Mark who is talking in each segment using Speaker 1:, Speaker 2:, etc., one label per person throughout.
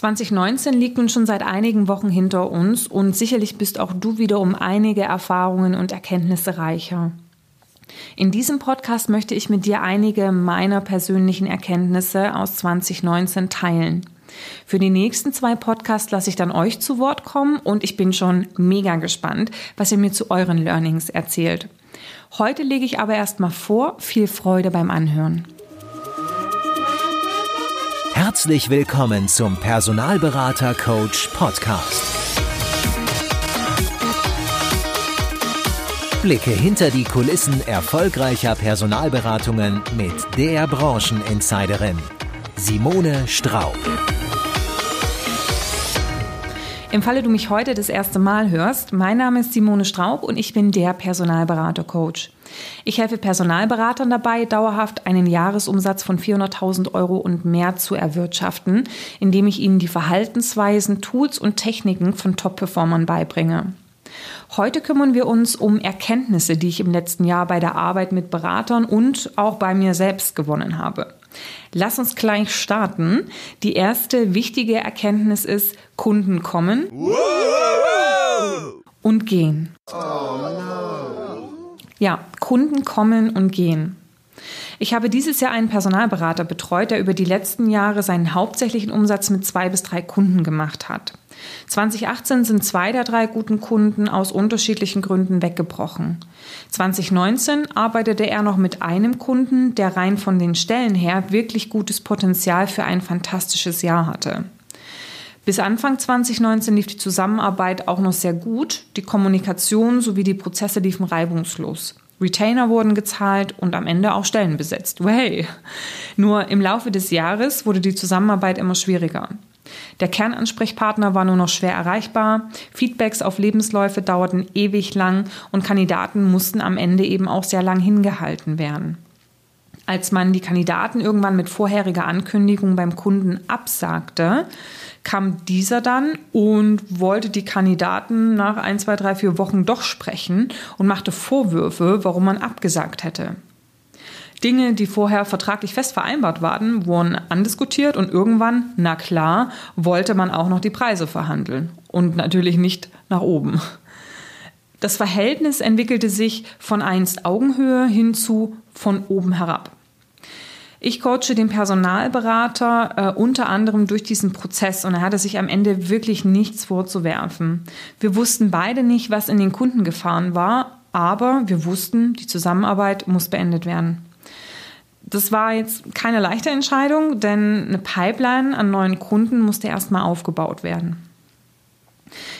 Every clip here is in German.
Speaker 1: 2019 liegt nun schon seit einigen Wochen hinter uns und sicherlich bist auch du wieder um einige Erfahrungen und Erkenntnisse reicher. In diesem Podcast möchte ich mit dir einige meiner persönlichen Erkenntnisse aus 2019 teilen. Für die nächsten zwei Podcasts lasse ich dann euch zu Wort kommen und ich bin schon mega gespannt, was ihr mir zu euren Learnings erzählt. Heute lege ich aber erstmal vor, viel Freude beim Anhören.
Speaker 2: Herzlich willkommen zum Personalberater Coach Podcast. Blicke hinter die Kulissen erfolgreicher Personalberatungen mit der Brancheninsiderin Simone Straub.
Speaker 1: Im Falle du mich heute das erste Mal hörst, mein Name ist Simone Straub und ich bin der Personalberater-Coach. Ich helfe Personalberatern dabei, dauerhaft einen Jahresumsatz von 400.000 Euro und mehr zu erwirtschaften, indem ich ihnen die Verhaltensweisen, Tools und Techniken von Top-Performern beibringe. Heute kümmern wir uns um Erkenntnisse, die ich im letzten Jahr bei der Arbeit mit Beratern und auch bei mir selbst gewonnen habe. Lass uns gleich starten. Die erste wichtige Erkenntnis ist, Kunden kommen und gehen. Ja, Kunden kommen und gehen. Ich habe dieses Jahr einen Personalberater betreut, der über die letzten Jahre seinen hauptsächlichen Umsatz mit zwei bis drei Kunden gemacht hat. 2018 sind zwei der drei guten Kunden aus unterschiedlichen Gründen weggebrochen. 2019 arbeitete er noch mit einem Kunden, der rein von den Stellen her wirklich gutes Potenzial für ein fantastisches Jahr hatte. Bis Anfang 2019 lief die Zusammenarbeit auch noch sehr gut, die Kommunikation sowie die Prozesse liefen reibungslos. Retainer wurden gezahlt und am Ende auch Stellen besetzt. Way! Nur im Laufe des Jahres wurde die Zusammenarbeit immer schwieriger. Der Kernansprechpartner war nur noch schwer erreichbar, Feedbacks auf Lebensläufe dauerten ewig lang und Kandidaten mussten am Ende eben auch sehr lang hingehalten werden. Als man die Kandidaten irgendwann mit vorheriger Ankündigung beim Kunden absagte, kam dieser dann und wollte die Kandidaten nach ein, zwei, drei, vier Wochen doch sprechen und machte Vorwürfe, warum man abgesagt hätte. Dinge, die vorher vertraglich fest vereinbart waren, wurden andiskutiert und irgendwann, na klar, wollte man auch noch die Preise verhandeln. Und natürlich nicht nach oben. Das Verhältnis entwickelte sich von einst Augenhöhe hin zu von oben herab. Ich coache den Personalberater äh, unter anderem durch diesen Prozess und er hatte sich am Ende wirklich nichts vorzuwerfen. Wir wussten beide nicht, was in den Kunden gefahren war, aber wir wussten, die Zusammenarbeit muss beendet werden. Das war jetzt keine leichte Entscheidung, denn eine Pipeline an neuen Kunden musste erstmal aufgebaut werden.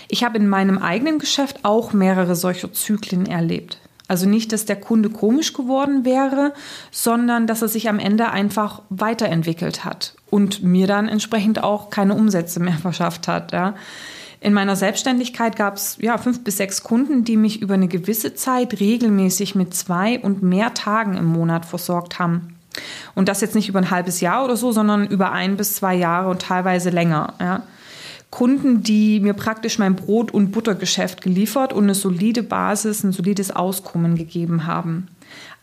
Speaker 1: Ich habe in meinem eigenen Geschäft auch mehrere solcher Zyklen erlebt. Also nicht, dass der Kunde komisch geworden wäre, sondern dass er sich am Ende einfach weiterentwickelt hat und mir dann entsprechend auch keine Umsätze mehr verschafft hat. Ja. In meiner Selbstständigkeit gab es ja fünf bis sechs Kunden, die mich über eine gewisse Zeit regelmäßig mit zwei und mehr Tagen im Monat versorgt haben. Und das jetzt nicht über ein halbes Jahr oder so, sondern über ein bis zwei Jahre und teilweise länger. Ja. Kunden, die mir praktisch mein Brot- und Buttergeschäft geliefert und eine solide Basis, ein solides Auskommen gegeben haben.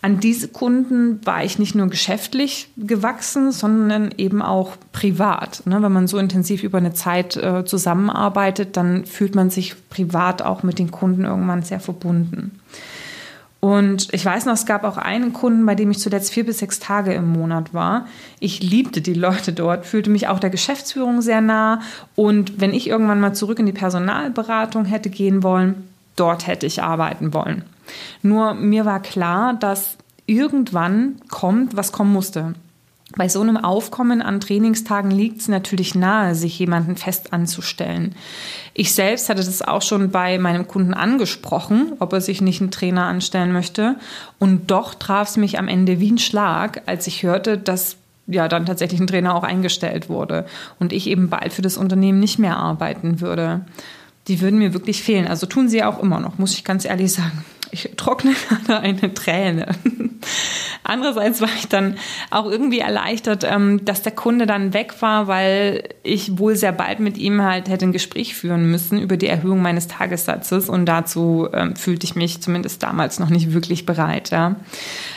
Speaker 1: An diese Kunden war ich nicht nur geschäftlich gewachsen, sondern eben auch privat. Ne, wenn man so intensiv über eine Zeit äh, zusammenarbeitet, dann fühlt man sich privat auch mit den Kunden irgendwann sehr verbunden. Und ich weiß noch, es gab auch einen Kunden, bei dem ich zuletzt vier bis sechs Tage im Monat war. Ich liebte die Leute dort, fühlte mich auch der Geschäftsführung sehr nah. Und wenn ich irgendwann mal zurück in die Personalberatung hätte gehen wollen, dort hätte ich arbeiten wollen. Nur mir war klar, dass irgendwann kommt, was kommen musste. Bei so einem Aufkommen an Trainingstagen liegt es natürlich nahe, sich jemanden fest anzustellen. Ich selbst hatte das auch schon bei meinem Kunden angesprochen, ob er sich nicht einen Trainer anstellen möchte. Und doch traf es mich am Ende wie ein Schlag, als ich hörte, dass ja dann tatsächlich ein Trainer auch eingestellt wurde und ich eben bald für das Unternehmen nicht mehr arbeiten würde. Die würden mir wirklich fehlen. Also tun sie auch immer noch, muss ich ganz ehrlich sagen. Ich trockne gerade eine Träne. Andererseits war ich dann auch irgendwie erleichtert, ähm, dass der Kunde dann weg war, weil ich wohl sehr bald mit ihm halt hätte ein Gespräch führen müssen über die Erhöhung meines Tagessatzes und dazu ähm, fühlte ich mich zumindest damals noch nicht wirklich bereit.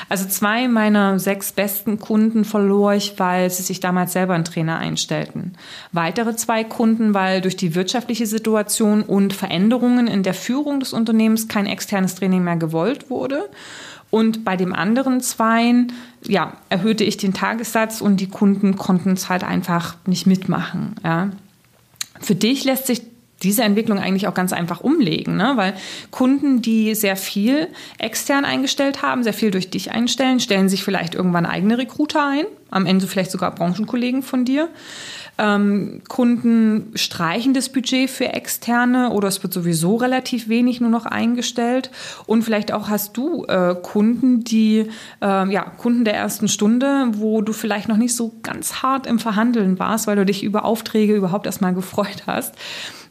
Speaker 1: Also zwei meiner sechs besten Kunden verlor ich, weil sie sich damals selber einen Trainer einstellten. Weitere zwei Kunden, weil durch die wirtschaftliche Situation und Veränderungen in der Führung des Unternehmens kein externes Training mehr gewollt wurde. Und bei dem anderen Zweien, ja, erhöhte ich den Tagessatz und die Kunden konnten es halt einfach nicht mitmachen. Ja. Für dich lässt sich diese Entwicklung eigentlich auch ganz einfach umlegen, ne? weil Kunden, die sehr viel extern eingestellt haben, sehr viel durch dich einstellen, stellen sich vielleicht irgendwann eigene Recruiter ein, am Ende vielleicht sogar Branchenkollegen von dir. Ähm, Kunden streichen das Budget für externe oder es wird sowieso relativ wenig nur noch eingestellt. Und vielleicht auch hast du äh, Kunden, die, äh, ja, Kunden der ersten Stunde, wo du vielleicht noch nicht so ganz hart im Verhandeln warst, weil du dich über Aufträge überhaupt erstmal gefreut hast.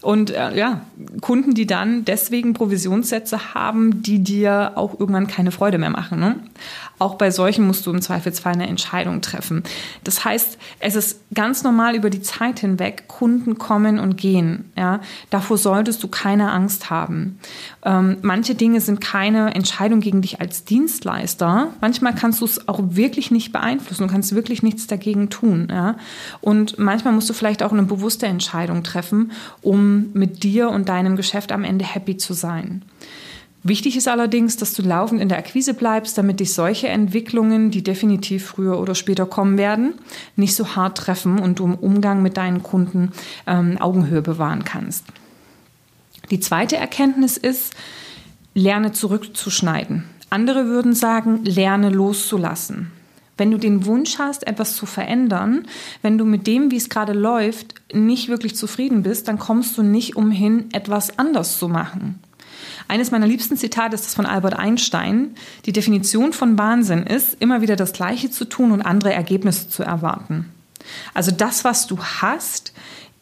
Speaker 1: Und äh, ja, Kunden, die dann deswegen Provisionssätze haben, die dir auch irgendwann keine Freude mehr machen. Ne? Auch bei solchen musst du im Zweifelsfall eine Entscheidung treffen. Das heißt, es ist ganz normal über die Zeit hinweg, Kunden kommen und gehen. Ja? Davor solltest du keine Angst haben. Ähm, manche Dinge sind keine Entscheidung gegen dich als Dienstleister. Manchmal kannst du es auch wirklich nicht beeinflussen. Du kannst wirklich nichts dagegen tun. Ja? Und manchmal musst du vielleicht auch eine bewusste Entscheidung treffen, um mit dir und deinem Geschäft am Ende happy zu sein. Wichtig ist allerdings, dass du laufend in der Akquise bleibst, damit dich solche Entwicklungen, die definitiv früher oder später kommen werden, nicht so hart treffen und du im Umgang mit deinen Kunden ähm, Augenhöhe bewahren kannst. Die zweite Erkenntnis ist, lerne zurückzuschneiden. Andere würden sagen, lerne loszulassen. Wenn du den Wunsch hast, etwas zu verändern, wenn du mit dem, wie es gerade läuft, nicht wirklich zufrieden bist, dann kommst du nicht umhin, etwas anders zu machen. Eines meiner liebsten Zitate ist das von Albert Einstein. Die Definition von Wahnsinn ist, immer wieder das Gleiche zu tun und andere Ergebnisse zu erwarten. Also das, was du hast,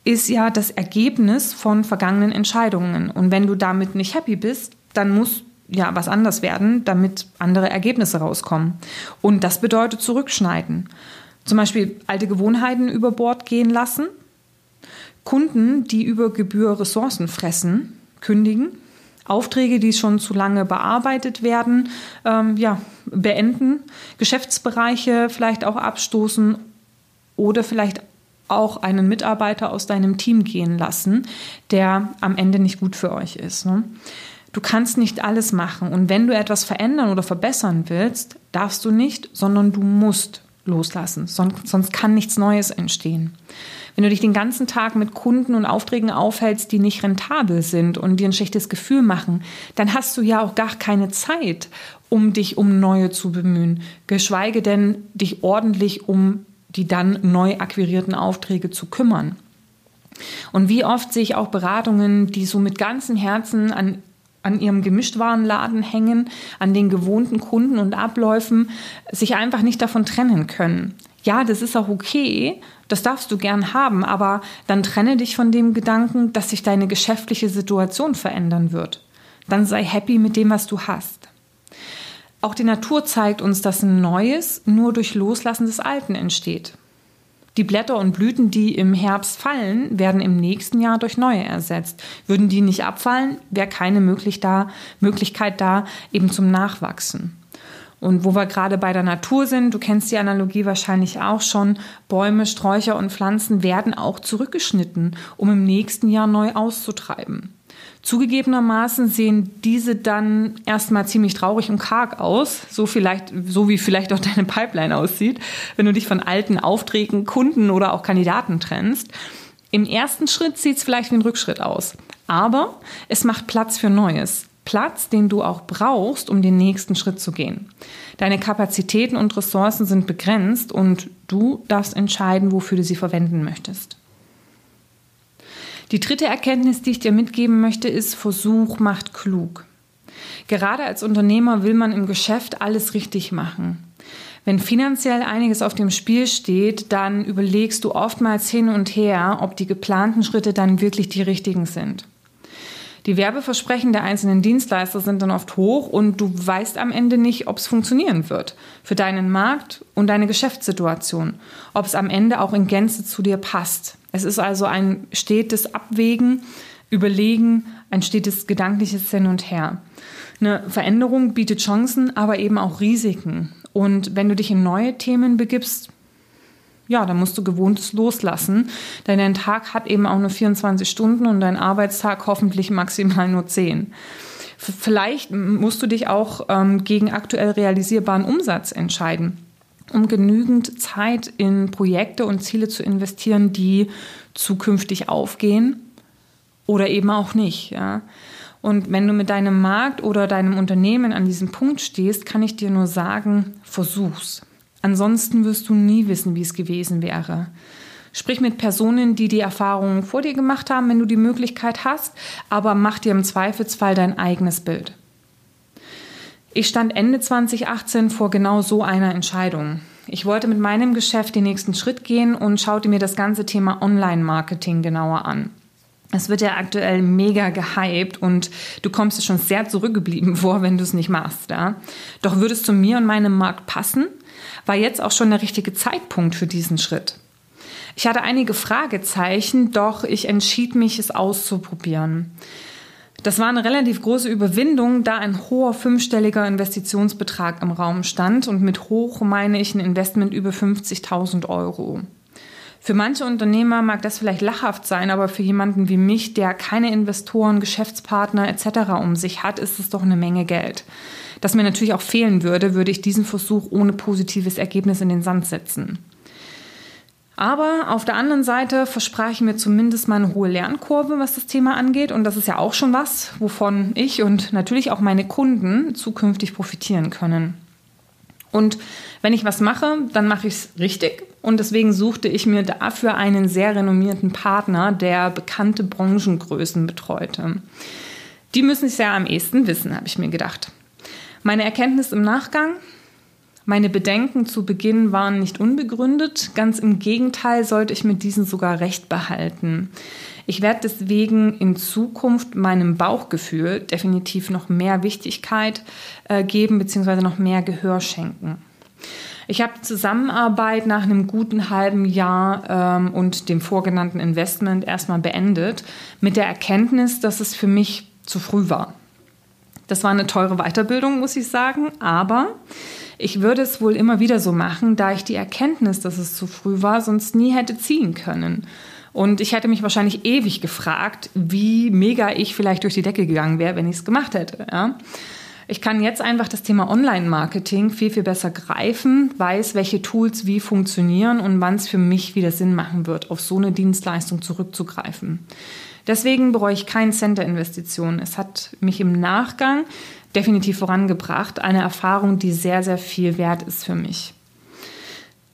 Speaker 1: ist ja das Ergebnis von vergangenen Entscheidungen. Und wenn du damit nicht happy bist, dann musst ja, was anders werden, damit andere Ergebnisse rauskommen. Und das bedeutet zurückschneiden. Zum Beispiel alte Gewohnheiten über Bord gehen lassen, Kunden, die über Gebühr Ressourcen fressen, kündigen, Aufträge, die schon zu lange bearbeitet werden, ähm, ja, beenden, Geschäftsbereiche vielleicht auch abstoßen oder vielleicht auch einen Mitarbeiter aus deinem Team gehen lassen, der am Ende nicht gut für euch ist. Ne? Du kannst nicht alles machen. Und wenn du etwas verändern oder verbessern willst, darfst du nicht, sondern du musst loslassen. Sonst, sonst kann nichts Neues entstehen. Wenn du dich den ganzen Tag mit Kunden und Aufträgen aufhältst, die nicht rentabel sind und dir ein schlechtes Gefühl machen, dann hast du ja auch gar keine Zeit, um dich um neue zu bemühen. Geschweige denn, dich ordentlich um die dann neu akquirierten Aufträge zu kümmern. Und wie oft sehe ich auch Beratungen, die so mit ganzem Herzen an an ihrem Gemischtwarenladen hängen, an den gewohnten Kunden und Abläufen, sich einfach nicht davon trennen können. Ja, das ist auch okay, das darfst du gern haben, aber dann trenne dich von dem Gedanken, dass sich deine geschäftliche Situation verändern wird. Dann sei happy mit dem, was du hast. Auch die Natur zeigt uns, dass ein Neues nur durch Loslassen des Alten entsteht. Die Blätter und Blüten, die im Herbst fallen, werden im nächsten Jahr durch neue ersetzt. Würden die nicht abfallen, wäre keine Möglichkeit da eben zum Nachwachsen. Und wo wir gerade bei der Natur sind, du kennst die Analogie wahrscheinlich auch schon, Bäume, Sträucher und Pflanzen werden auch zurückgeschnitten, um im nächsten Jahr neu auszutreiben. Zugegebenermaßen sehen diese dann erstmal ziemlich traurig und karg aus, so vielleicht, so wie vielleicht auch deine Pipeline aussieht, wenn du dich von alten Aufträgen, Kunden oder auch Kandidaten trennst. Im ersten Schritt sieht es vielleicht wie ein Rückschritt aus, aber es macht Platz für Neues. Platz, den du auch brauchst, um den nächsten Schritt zu gehen. Deine Kapazitäten und Ressourcen sind begrenzt und du darfst entscheiden, wofür du sie verwenden möchtest. Die dritte Erkenntnis, die ich dir mitgeben möchte, ist, Versuch macht klug. Gerade als Unternehmer will man im Geschäft alles richtig machen. Wenn finanziell einiges auf dem Spiel steht, dann überlegst du oftmals hin und her, ob die geplanten Schritte dann wirklich die richtigen sind. Die Werbeversprechen der einzelnen Dienstleister sind dann oft hoch und du weißt am Ende nicht, ob es funktionieren wird für deinen Markt und deine Geschäftssituation, ob es am Ende auch in Gänze zu dir passt. Es ist also ein stetes Abwägen, Überlegen, ein stetes gedankliches Hin und Her. Eine Veränderung bietet Chancen, aber eben auch Risiken. Und wenn du dich in neue Themen begibst, ja, dann musst du Gewohntes loslassen, denn dein Tag hat eben auch nur 24 Stunden und dein Arbeitstag hoffentlich maximal nur 10. Vielleicht musst du dich auch ähm, gegen aktuell realisierbaren Umsatz entscheiden, um genügend Zeit in Projekte und Ziele zu investieren, die zukünftig aufgehen oder eben auch nicht. Ja. Und wenn du mit deinem Markt oder deinem Unternehmen an diesem Punkt stehst, kann ich dir nur sagen, versuch's. Ansonsten wirst du nie wissen, wie es gewesen wäre. Sprich mit Personen, die die Erfahrungen vor dir gemacht haben, wenn du die Möglichkeit hast, aber mach dir im Zweifelsfall dein eigenes Bild. Ich stand Ende 2018 vor genau so einer Entscheidung. Ich wollte mit meinem Geschäft den nächsten Schritt gehen und schaute mir das ganze Thema Online-Marketing genauer an. Es wird ja aktuell mega gehypt und du kommst schon sehr zurückgeblieben vor, wenn du es nicht machst. Ja? Doch würde es zu mir und meinem Markt passen? War jetzt auch schon der richtige Zeitpunkt für diesen Schritt. Ich hatte einige Fragezeichen, doch ich entschied mich, es auszuprobieren. Das war eine relativ große Überwindung, da ein hoher fünfstelliger Investitionsbetrag im Raum stand und mit hoch meine ich ein Investment über 50.000 Euro. Für manche Unternehmer mag das vielleicht lachhaft sein, aber für jemanden wie mich, der keine Investoren, Geschäftspartner etc. um sich hat, ist es doch eine Menge Geld das mir natürlich auch fehlen würde, würde ich diesen Versuch ohne positives Ergebnis in den Sand setzen. Aber auf der anderen Seite versprach ich mir zumindest mal eine hohe Lernkurve, was das Thema angeht. Und das ist ja auch schon was, wovon ich und natürlich auch meine Kunden zukünftig profitieren können. Und wenn ich was mache, dann mache ich es richtig. Und deswegen suchte ich mir dafür einen sehr renommierten Partner, der bekannte Branchengrößen betreute. Die müssen es ja am ehesten wissen, habe ich mir gedacht. Meine Erkenntnis im Nachgang, meine Bedenken zu Beginn waren nicht unbegründet. Ganz im Gegenteil sollte ich mit diesen sogar recht behalten. Ich werde deswegen in Zukunft meinem Bauchgefühl definitiv noch mehr Wichtigkeit äh, geben bzw. noch mehr Gehör schenken. Ich habe die Zusammenarbeit nach einem guten halben Jahr ähm, und dem vorgenannten Investment erstmal beendet, mit der Erkenntnis, dass es für mich zu früh war. Das war eine teure Weiterbildung, muss ich sagen, aber ich würde es wohl immer wieder so machen, da ich die Erkenntnis, dass es zu früh war, sonst nie hätte ziehen können. Und ich hätte mich wahrscheinlich ewig gefragt, wie mega ich vielleicht durch die Decke gegangen wäre, wenn ich es gemacht hätte. Ja? Ich kann jetzt einfach das Thema Online-Marketing viel, viel besser greifen, weiß, welche Tools wie funktionieren und wann es für mich wieder Sinn machen wird, auf so eine Dienstleistung zurückzugreifen. Deswegen bereue ich keinen Cent der Investition. Es hat mich im Nachgang definitiv vorangebracht. Eine Erfahrung, die sehr, sehr viel wert ist für mich.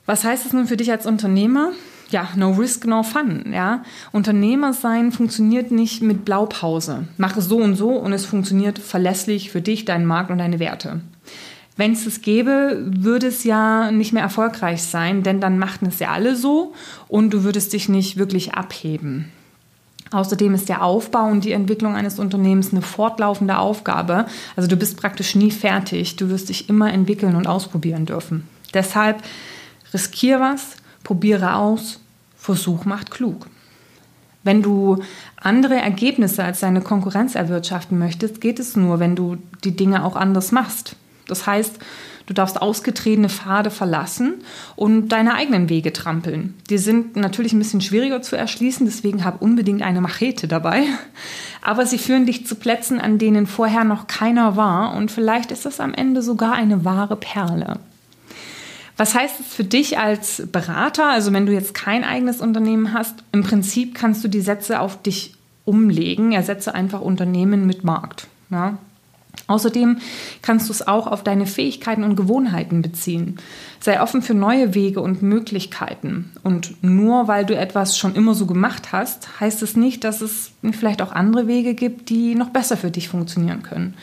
Speaker 1: Was heißt das nun für dich als Unternehmer? Ja, no risk, no fun. Ja? Unternehmer sein funktioniert nicht mit Blaupause. Mache so und so und es funktioniert verlässlich für dich, deinen Markt und deine Werte. Wenn es es gäbe, würde es ja nicht mehr erfolgreich sein, denn dann machten es ja alle so und du würdest dich nicht wirklich abheben. Außerdem ist der Aufbau und die Entwicklung eines Unternehmens eine fortlaufende Aufgabe. Also du bist praktisch nie fertig. Du wirst dich immer entwickeln und ausprobieren dürfen. Deshalb riskier was, probiere aus, Versuch macht klug. Wenn du andere Ergebnisse als deine Konkurrenz erwirtschaften möchtest, geht es nur, wenn du die Dinge auch anders machst. Das heißt, Du darfst ausgetretene Pfade verlassen und deine eigenen Wege trampeln. Die sind natürlich ein bisschen schwieriger zu erschließen, deswegen hab unbedingt eine Machete dabei. Aber sie führen dich zu Plätzen, an denen vorher noch keiner war und vielleicht ist das am Ende sogar eine wahre Perle. Was heißt es für dich als Berater? Also wenn du jetzt kein eigenes Unternehmen hast, im Prinzip kannst du die Sätze auf dich umlegen. Ersetze einfach Unternehmen mit Markt. Ja? Außerdem kannst du es auch auf deine Fähigkeiten und Gewohnheiten beziehen. Sei offen für neue Wege und Möglichkeiten. Und nur weil du etwas schon immer so gemacht hast, heißt es nicht, dass es vielleicht auch andere Wege gibt, die noch besser für dich funktionieren können.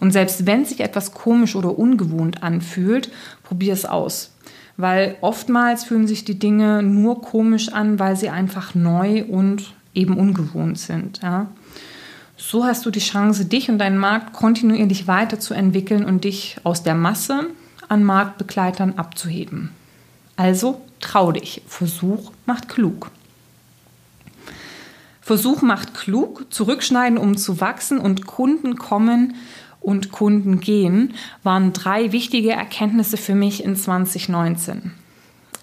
Speaker 1: Und selbst wenn sich etwas komisch oder ungewohnt anfühlt, probier es aus. Weil oftmals fühlen sich die Dinge nur komisch an, weil sie einfach neu und eben ungewohnt sind. Ja? So hast du die Chance, dich und deinen Markt kontinuierlich weiterzuentwickeln und dich aus der Masse an Marktbegleitern abzuheben. Also trau dich. Versuch macht klug. Versuch macht klug, zurückschneiden, um zu wachsen und Kunden kommen und Kunden gehen, waren drei wichtige Erkenntnisse für mich in 2019.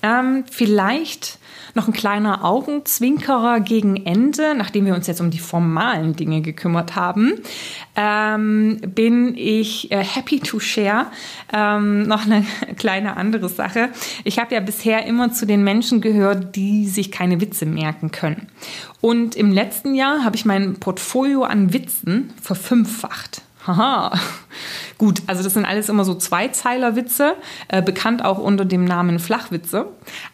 Speaker 1: Ähm, vielleicht noch ein kleiner Augenzwinkerer gegen Ende, nachdem wir uns jetzt um die formalen Dinge gekümmert haben, ähm, bin ich äh, happy to share ähm, noch eine kleine andere Sache. Ich habe ja bisher immer zu den Menschen gehört, die sich keine Witze merken können. Und im letzten Jahr habe ich mein Portfolio an Witzen verfünffacht. Haha. Gut, also das sind alles immer so Zweizeiler-Witze, äh, bekannt auch unter dem Namen Flachwitze.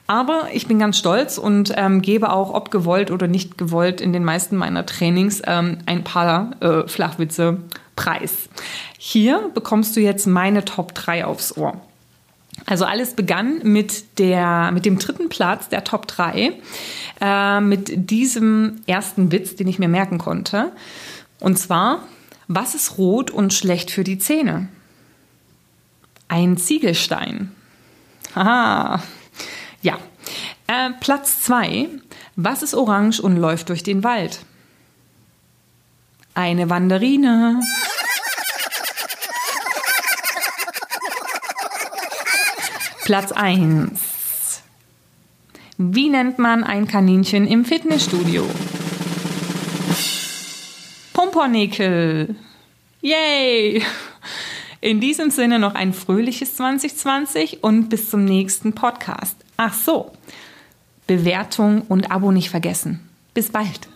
Speaker 1: Aber ich bin ganz stolz und ähm, gebe auch, ob gewollt oder nicht gewollt, in den meisten meiner Trainings ähm, ein paar äh, Flachwitze preis. Hier bekommst du jetzt meine Top 3 aufs Ohr. Also alles begann mit, der, mit dem dritten Platz der Top 3, äh, mit diesem ersten Witz, den ich mir merken konnte. Und zwar, was ist rot und schlecht für die Zähne? Ein Ziegelstein. Haha. Ja. Äh, Platz 2. Was ist orange und läuft durch den Wald? Eine Wanderine. Platz 1. Wie nennt man ein Kaninchen im Fitnessstudio? Pumpernickel. Yay! In diesem Sinne noch ein fröhliches 2020 und bis zum nächsten Podcast. Ach so, Bewertung und Abo nicht vergessen. Bis bald.